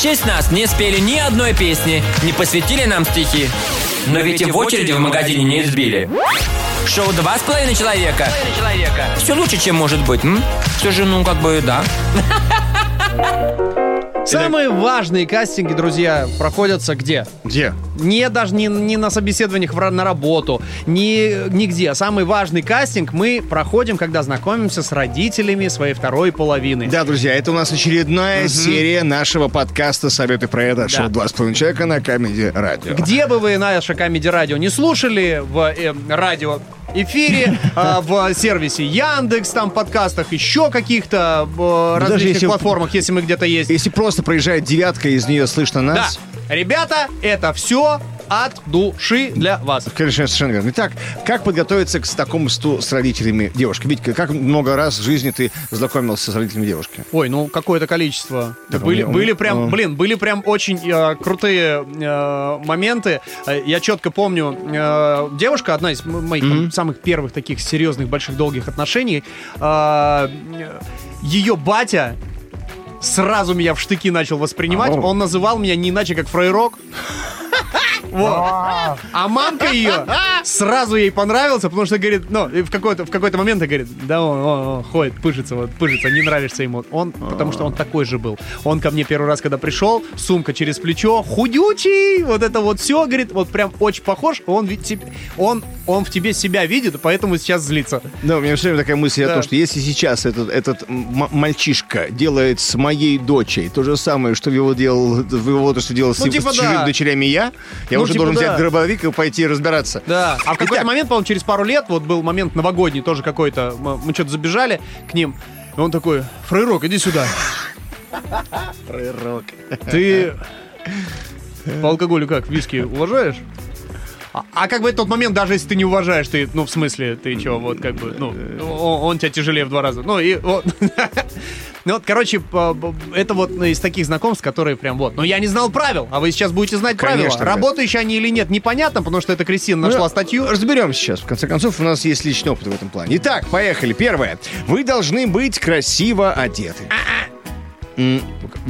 в честь нас не спели ни одной песни, не посвятили нам стихи. Но ведь и в очереди в магазине не избили. Шоу «Два с половиной человека». Все лучше, чем может быть. М? Все же, ну, как бы, да. Самые важные кастинги, друзья, проходятся где? Где? Не даже не, не на собеседованиях в на работу, не нигде. Самый важный кастинг мы проходим, когда знакомимся с родителями своей второй половины. Да, друзья, это у нас очередная серия нашего подкаста «Советы про это» шоу «Два с половиной человека» на Comedy Радио. Где бы вы наше Comedy Радио не слушали в э, радио эфире, а, в сервисе Яндекс, там подкастах, еще каких-то даже различных платформах, если мы где-то есть. Если просто проезжает девятка, из нее слышно Да, нас. ребята, это все от души для вас. Конечно, совершенно верно. Итак, как подготовиться к знакомству с родителями девушки? Витька, как много раз в жизни ты знакомился с родителями девушки? Ой, ну какое-то количество. Да, были, он- были прям, он- блин, были прям очень э, крутые э, моменты. Э, Я четко помню, э, девушка, одна из моих там, самых первых таких серьезных, больших, долгих отношений, э, ее батя сразу меня в штыки начал воспринимать. Ау. Он называл меня не иначе, как фрейрок. Вот. А мамка ее сразу ей понравился, потому что говорит, ну, в какой-то в какой-то момент говорит, да он, он- он ходит, пыжится, вот, пыжится, не нравишься ему. Он, потому что он такой же был. Он ко мне первый раз, когда пришел, сумка через плечо, худючий, вот это вот все, говорит, вот прям очень похож. Он, ведь тебе- он, он в тебе себя видит, поэтому сейчас злится. Да, у меня все время такая мысль о Да. том, что если сейчас этот, этот мальчишка делает с моей дочей то же самое, что его делал в его возрасте делал с, Ну, ним- типа с чужими да. дочерями я, я Ну, уже типа должен да. взять дробовик и пойти разбираться. Да. А в какой-то момент, по-моему, через пару лет, вот был момент новогодний, тоже какой-то, мы, мы что-то забежали к ним, и он такой, Фрейрок, иди сюда. Ты по алкоголю как, виски уважаешь? А, а как бы тот момент, даже если ты не уважаешь, ты, ну, в смысле, ты что, вот как бы, ну, он, он тебя тяжелее в два раза. Ну, и вот. Ну вот, короче, это вот ну, из таких знакомств, которые прям вот. Но я не знал правил, а вы сейчас будете знать правила. Конечно, да. Работающие они или нет, непонятно, потому что это Кристина нашла Ну, статью. Разберемся сейчас. В конце концов, у нас есть личный опыт в этом плане. Итак, поехали. Первое. Вы должны быть красиво одеты. М,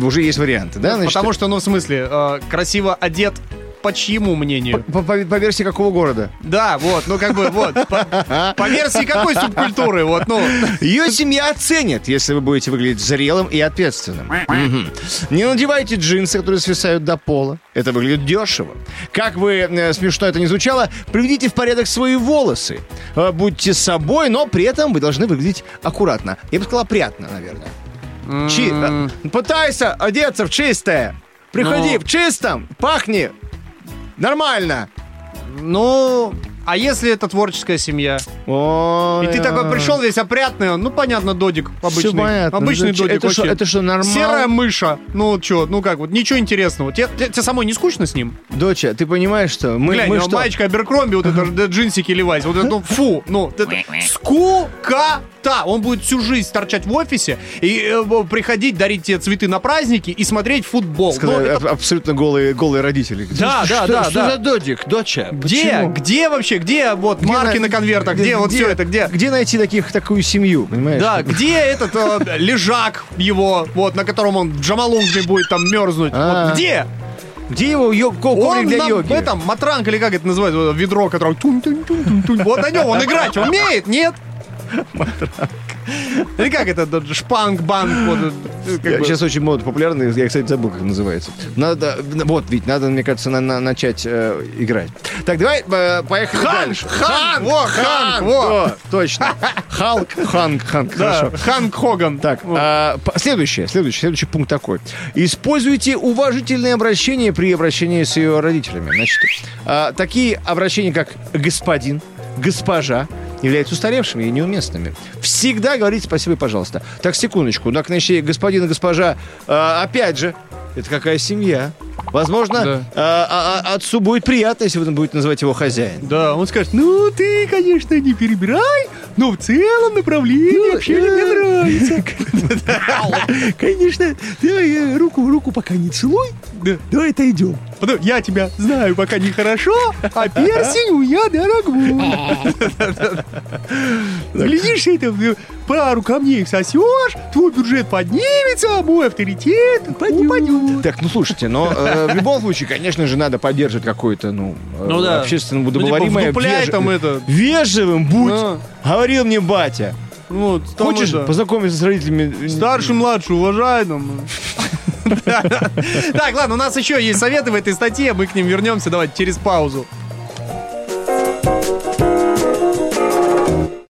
Уже есть варианты, да? Значит, Потому что, ну, в смысле, э, красиво одет по чьему мнению? по, по- по версии какого города? Да, вот, ну как бы, вот. По, по версии какой субкультуры, вот, ну. Ее семья оценит, если вы будете выглядеть зрелым и ответственным. Мгм. Не надевайте джинсы, которые свисают до пола. Это выглядит дешево. Как бы э, смешно это ни звучало, приведите в порядок свои волосы. Э, Будьте собой, но при этом вы должны выглядеть аккуратно. Я бы сказал, опрятно, наверное. Чи- э, Пытайся одеться в чистое. Приходи Ну. в чистом, пахни нормально. Ну, а если это творческая семья? Ой, И ты такой пришел весь опрятный, он, ну понятно, додик обычный. Всё понятно. Обычный Зачем? додик Это что, это что, нормально? Серая мыша. Ну что, ну как, вот ничего интересного. Тебе, тебе- тебе самой не скучно с ним? Доча, ты понимаешь, что мы, Глянь, мы ну, что? маечка Аберкромби, вот это джинсики Левайс, вот это, ну, фу, ну, это скукота. Он будет всю жизнь торчать в офисе и э, приходить, дарить тебе цветы на праздники и смотреть футбол. Ну, Сказали, это аб- абсолютно голые, голые родители. Да, Что- да, что, да, что да. за додик, доча? Где? Почему? Где вообще? Где вот марки на- на конвертах? Где, вот все это? Где? Где найти таких, такую семью, понимаешь? Да, где этот э, лежак его, вот, на котором он в Джамалунгме будет там мерзнуть? А. Вот где? Где его йо- ко- коврик для йоги? этом, матранг или как это называется, ведро, которое. Вот на нем он играть умеет, нет? Или как это, тот шпанг-банг? вот, э, бы. Сейчас очень модно популярный, я, кстати, забыл, как называется. Надо, вот, ведь надо, мне кажется, на- на- начать э, играть. Так, давай э, поехали Ханк, дальше. Ханк, во, Ханк, во. Точно. Халк, Ханк, Да, хорошо. Ханк Хоган. Так, Вот. а, п- следующее, следующий, пункт такой. Используйте уважительные обращения при обращении с ее родителями. Значит, такие обращения, как господин, госпожа, являются устаревшими и неуместными. Всегда говорите спасибо и пожалуйста. Так, секундочку. Так, значит, господин и госпожа, а, опять же, это какая семья? Возможно, Да. а, а, а, отцу будет приятно, если вы будете называть его хозяин. Да, он скажет, ну ты, конечно, не перебирай, но в целом направление общения мне нравится. Конечно, давай руку, руку пока не целуй. Давай отойдем. Потом, я тебя знаю пока нехорошо, а персень у я дорогой. Глядишь, это пару камней сосешь, твой бюджет поднимется, а мой авторитет упадет. Так, ну слушайте, но э, в любом случае, конечно же, надо поддерживать какое-то, ну, э, Ну да. общественно Ну, типа, веж- там это. Вежливым будь, Да. говорил мне батя. Вот, Хочешь это, познакомиться с родителями? Старший, младший, уважай там. Так, ладно, у нас еще есть советы в этой статье, мы к ним вернемся, давайте через паузу.